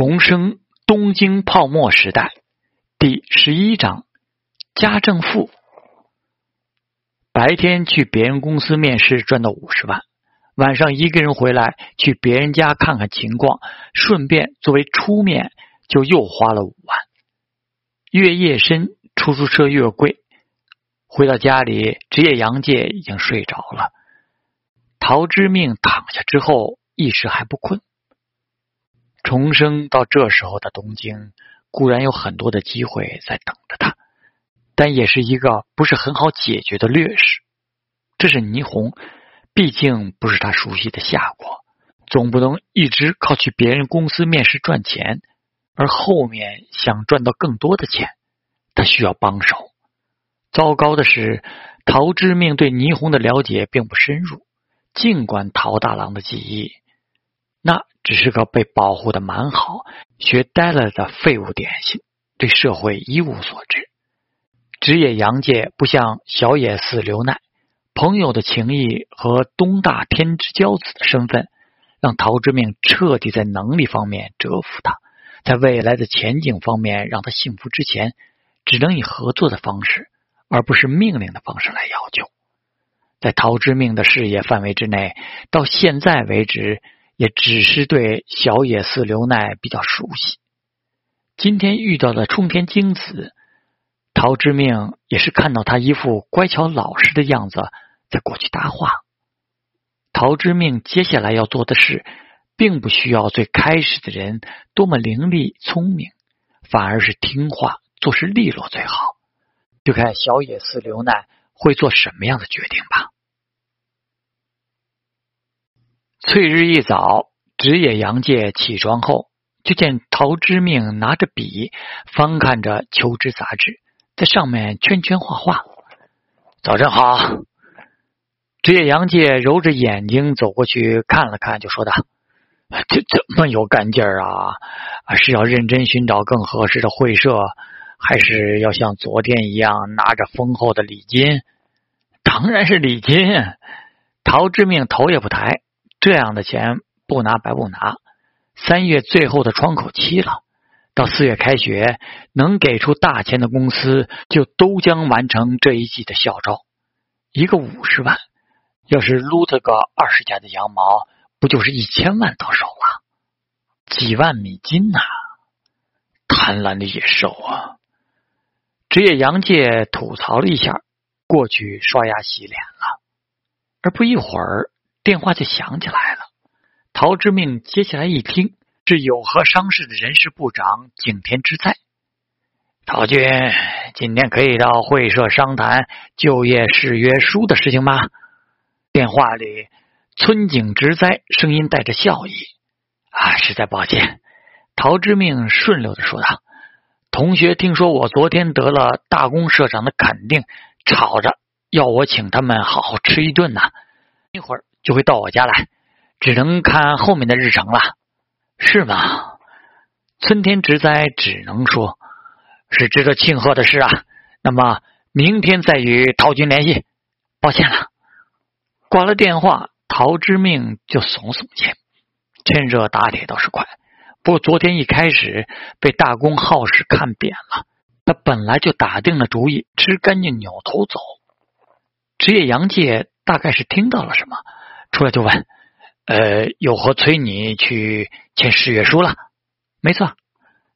重生东京泡沫时代第十一章：家政妇。白天去别人公司面试赚到五十万，晚上一个人回来去别人家看看情况，顺便作为出面就又花了五万。越夜深，出租车越贵。回到家里，职业杨介已经睡着了。陶之命躺下之后，一时还不困。重生到这时候的东京，固然有很多的机会在等着他，但也是一个不是很好解决的劣势。这是霓虹，毕竟不是他熟悉的夏国，总不能一直靠去别人公司面试赚钱，而后面想赚到更多的钱，他需要帮手。糟糕的是，陶之命对霓虹的了解并不深入，尽管陶大郎的记忆。那只是个被保护的蛮好、学呆了的废物点心，对社会一无所知。职业洋介不像小野寺刘奈，朋友的情谊和东大天之骄子的身份，让陶之命彻底在能力方面折服他，在未来的前景方面让他幸福之前，只能以合作的方式，而不是命令的方式来要求。在陶之命的视野范围之内，到现在为止。也只是对小野寺刘奈比较熟悉。今天遇到的冲田京子，陶之命也是看到他一副乖巧老实的样子，在过去搭话。陶之命接下来要做的事，并不需要最开始的人多么伶俐聪明，反而是听话做事利落最好。就看小野寺刘奈会做什么样的决定吧。翠日一早，职业杨介起床后，就见陶之命拿着笔翻看着求职杂志，在上面圈圈画画。早晨好，职业杨介揉着眼睛走过去看了看，就说道：“这怎么有干劲儿啊？是要认真寻找更合适的会社，还是要像昨天一样拿着丰厚的礼金？当然是礼金。”陶之命头也不抬。这样的钱不拿白不拿。三月最后的窗口期了，到四月开学，能给出大钱的公司就都将完成这一季的校招。一个五十万，要是撸他个二十家的羊毛，不就是一千万到手了？几万美金呐！贪婪的野兽啊！职业杨介吐槽了一下，过去刷牙洗脸了。而不一会儿。电话就响起来了。陶之命接下来一听，是有和商事的人事部长景田之在。陶君，今天可以到会社商谈就业誓约书的事情吗？电话里，村井直哉声音带着笑意。啊，实在抱歉。陶之命顺溜的说道：“同学听说我昨天得了大公社长的肯定，吵着要我请他们好好吃一顿呢。一会儿。”就会到我家来，只能看后面的日程了，是吗？村田直哉只能说，是值得庆贺的事啊。那么明天再与陶军联系。抱歉了，挂了电话，陶之命就耸耸肩。趁热打铁倒是快，不过昨天一开始被大公好事看扁了，他本来就打定了主意，吃干净扭头走。职业杨介大概是听到了什么。出来就问，呃，有何催你去签誓约书了？没错，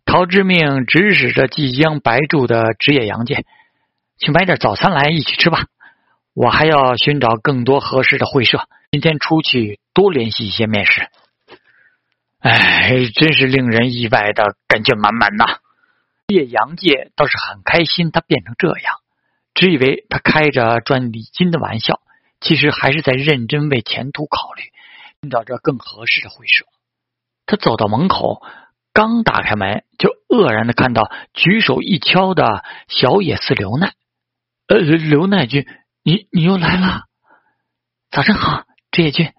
陶之命指使着即将白住的职业杨介，去买点早餐来一起吃吧。我还要寻找更多合适的会社，今天出去多联系一些面试。哎，真是令人意外的感觉满满呐！职业杨介倒是很开心，他变成这样，只以为他开着赚礼金的玩笑。其实还是在认真为前途考虑，寻找着更合适的会社。他走到门口，刚打开门，就愕然的看到举手一敲的小野寺刘奈。呃，刘奈君，你你又来了，早上好，职业君。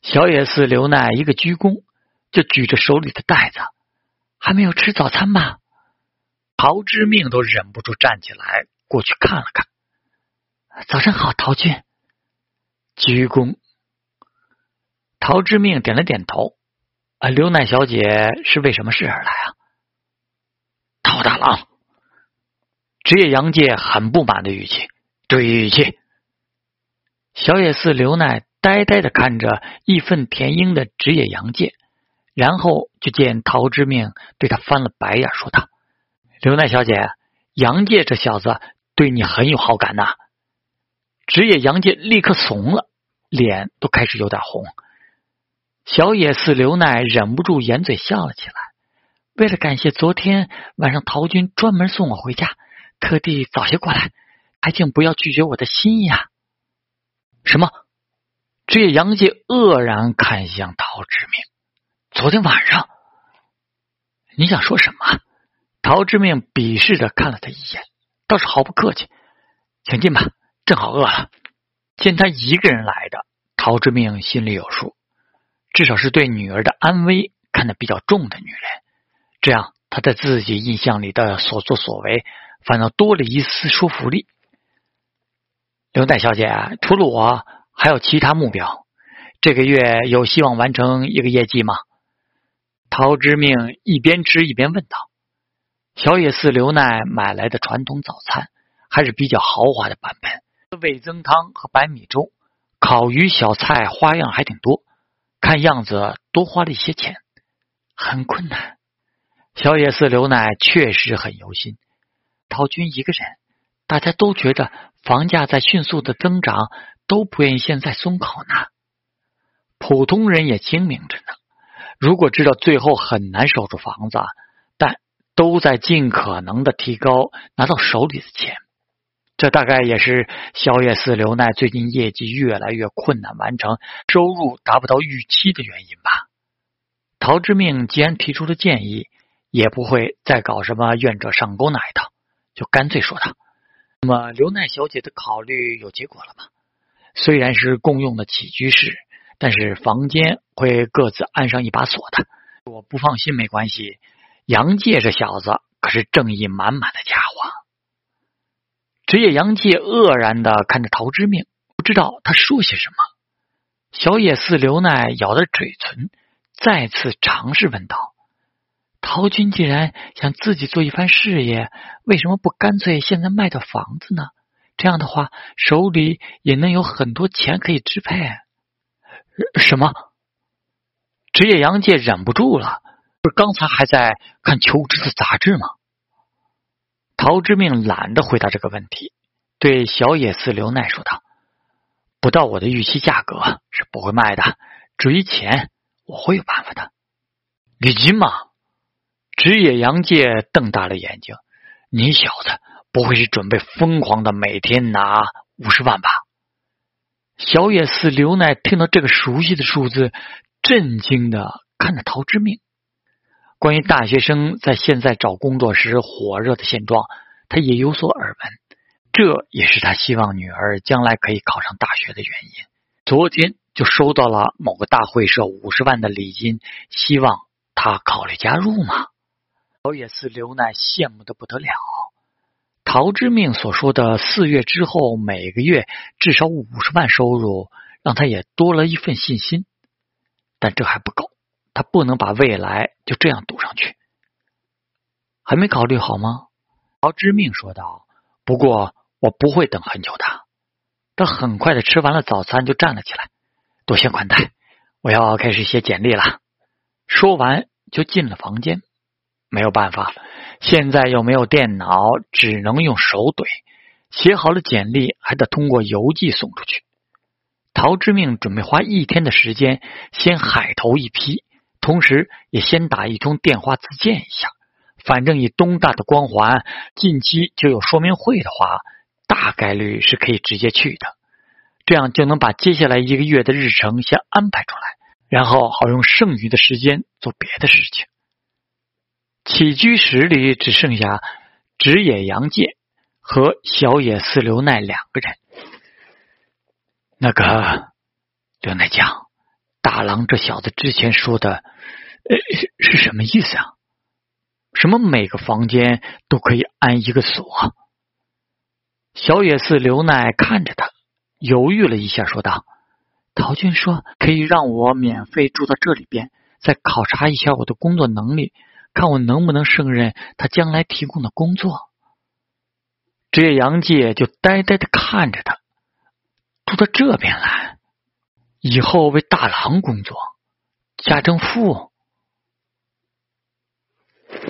小野寺刘奈一个鞠躬，就举着手里的袋子，还没有吃早餐吧？陶之命都忍不住站起来过去看了看。早上好，陶君。鞠躬。陶之命点了点头。啊，刘奈小姐是为什么事而来啊？陶大郎，职业杨介很不满的语气，注意语气。小野寺刘奈呆呆的看着义愤填膺的职业杨介，然后就见陶之命对他翻了白眼，说道：“刘奈小姐，杨介这小子对你很有好感呐。”职业杨介立刻怂了，脸都开始有点红。小野寺刘奈忍不住掩嘴笑了起来。为了感谢昨天晚上陶军专门送我回家，特地早些过来，还请不要拒绝我的心意啊！什么？职业杨介愕然看向陶之明。昨天晚上，你想说什么？陶之命鄙视的看了他一眼，倒是毫不客气，请进吧，正好饿了。见他一个人来的，陶之命心里有数。至少是对女儿的安危看得比较重的女人，这样他在自己印象里的所作所为反倒多了一丝说服力。刘代小姐，除了我，还有其他目标？这个月有希望完成一个业绩吗？陶之命一边吃一边问道。小野寺刘奈买来的传统早餐还是比较豪华的版本，味增汤和白米粥，烤鱼小菜花样还挺多。看样子多花了一些钱，很困难。小野寺刘奈确实很忧心。陶军一个人，大家都觉得房价在迅速的增长，都不愿意现在松口呢。普通人也精明着呢，如果知道最后很难守住房子，但都在尽可能的提高拿到手里的钱。这大概也是宵夜寺刘奈最近业绩越来越困难完成，收入达不到预期的原因吧。陶之命既然提出了建议，也不会再搞什么愿者上钩那一套，就干脆说道：“那么刘奈小姐的考虑有结果了吗？虽然是共用的起居室，但是房间会各自安上一把锁的。我不放心没关系，杨介这小子可是正义满满的家伙。”职业杨介愕然的看着陶之命，不知道他说些什么。小野寺刘奈咬着嘴唇，再次尝试问道：“陶军既然想自己做一番事业，为什么不干脆现在卖掉房子呢？这样的话，手里也能有很多钱可以支配。”什么？职业杨介忍不住了，不是刚才还在看求职的杂志吗？陶之命懒得回答这个问题，对小野寺刘奈说道：“不到我的预期价格是不会卖的。至于钱，我会有办法的。”礼金嘛？职业杨介瞪大了眼睛：“你小子不会是准备疯狂的每天拿五十万吧？”小野寺刘奈听到这个熟悉的数字，震惊的看着陶之命。关于大学生在现在找工作时火热的现状，他也有所耳闻。这也是他希望女儿将来可以考上大学的原因。昨天就收到了某个大会社五十万的礼金，希望他考虑加入吗？小野寺刘奈羡慕的不得了。陶之命所说的四月之后每个月至少五十万收入，让他也多了一份信心。但这还不够。他不能把未来就这样赌上去，还没考虑好吗？陶之命说道。不过我不会等很久的。他很快的吃完了早餐，就站了起来。多谢款待，我要开始写简历了。说完就进了房间。没有办法，现在又没有电脑，只能用手怼。写好了简历，还得通过邮寄送出去。陶之命准备花一天的时间，先海投一批。同时，也先打一通电话自荐一下。反正以东大的光环，近期就有说明会的话，大概率是可以直接去的。这样就能把接下来一个月的日程先安排出来，然后好用剩余的时间做别的事情。起居室里只剩下直野洋介和小野寺留奈两个人。那个刘奈讲。大郎这小子之前说的，是什么意思啊？什么每个房间都可以安一个锁？小野寺刘奈看着他，犹豫了一下，说道：“陶俊说可以让我免费住到这里边，再考察一下我的工作能力，看我能不能胜任他将来提供的工作。”职业杨介就呆呆的看着他，住到这边来。以后为大郎工作，家政妇。